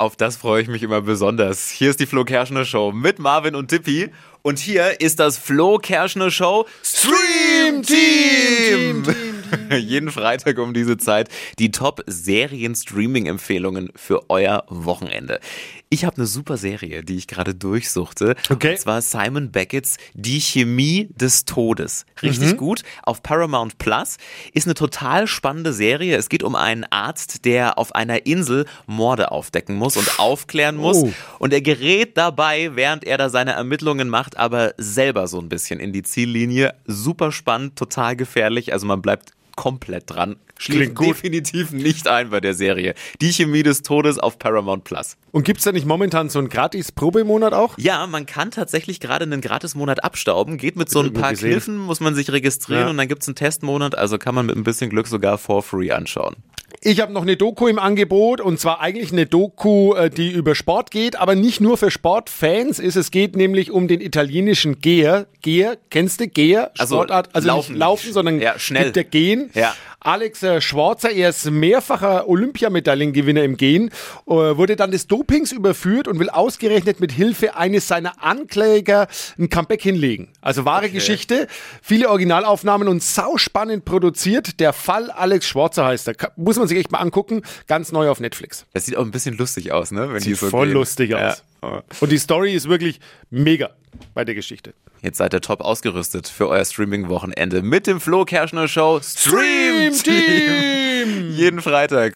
Auf das freue ich mich immer besonders. Hier ist die Flo Kerschner Show mit Marvin und Tippi. Und hier ist das Flo Kerschner Show Stream Team. Jeden Freitag um diese Zeit die Top-Serien-Streaming-Empfehlungen für euer Wochenende. Ich habe eine super Serie, die ich gerade durchsuchte. Okay. Und zwar Simon Beckett's Die Chemie des Todes. Richtig gut. Auf Paramount Plus. Ist eine total spannende Serie. Es geht um einen Arzt, der auf einer Insel Morde aufdecken muss und aufklären muss. Oh. Und er gerät dabei, während er da seine Ermittlungen macht, aber selber so ein bisschen in die Ziellinie. Super spannend, total gefährlich. Also man bleibt komplett dran. Gut. definitiv nicht ein bei der Serie. Die Chemie des Todes auf Paramount Plus. Und gibt's da nicht momentan so einen Gratis-Probemonat auch? Ja, man kann tatsächlich gerade einen Gratismonat abstauben. Geht mit so ein paar gesehen. Kniffen, muss man sich registrieren Ja. und dann gibt's einen Testmonat. Also kann man mit ein bisschen Glück sogar for free anschauen. Ich habe noch eine Doku im Angebot und zwar eigentlich eine Doku, äh, die über Sport geht, aber nicht nur für Sportfans ist. Es geht nämlich um den italienischen Geher. Geher, kennst du Geher? Also Sportart, also laufen. nicht laufen, sondern Ja, schnell. der Gehen. Ja. Alex äh, Schwarzer, er ist mehrfacher Olympiamedaillengewinner im Gehen, äh, wurde dann des Dopings überführt und will ausgerechnet mit Hilfe eines seiner Ankläger ein Comeback hinlegen. Also wahre Geschichte, viele Originalaufnahmen und sauspannend produziert. Der Fall Alex Schwarzer heißt er. Muss man sich echt mal angucken. Ganz neu auf Netflix. Das sieht auch ein bisschen lustig aus, ne? Wenn die Sieht so voll gehen. lustig Ja. aus. Und die Story ist wirklich mega bei der Geschichte. Jetzt seid ihr top ausgerüstet für euer Streaming-Wochenende mit dem Flo Kerschner Show Stream Team. Jeden Freitag.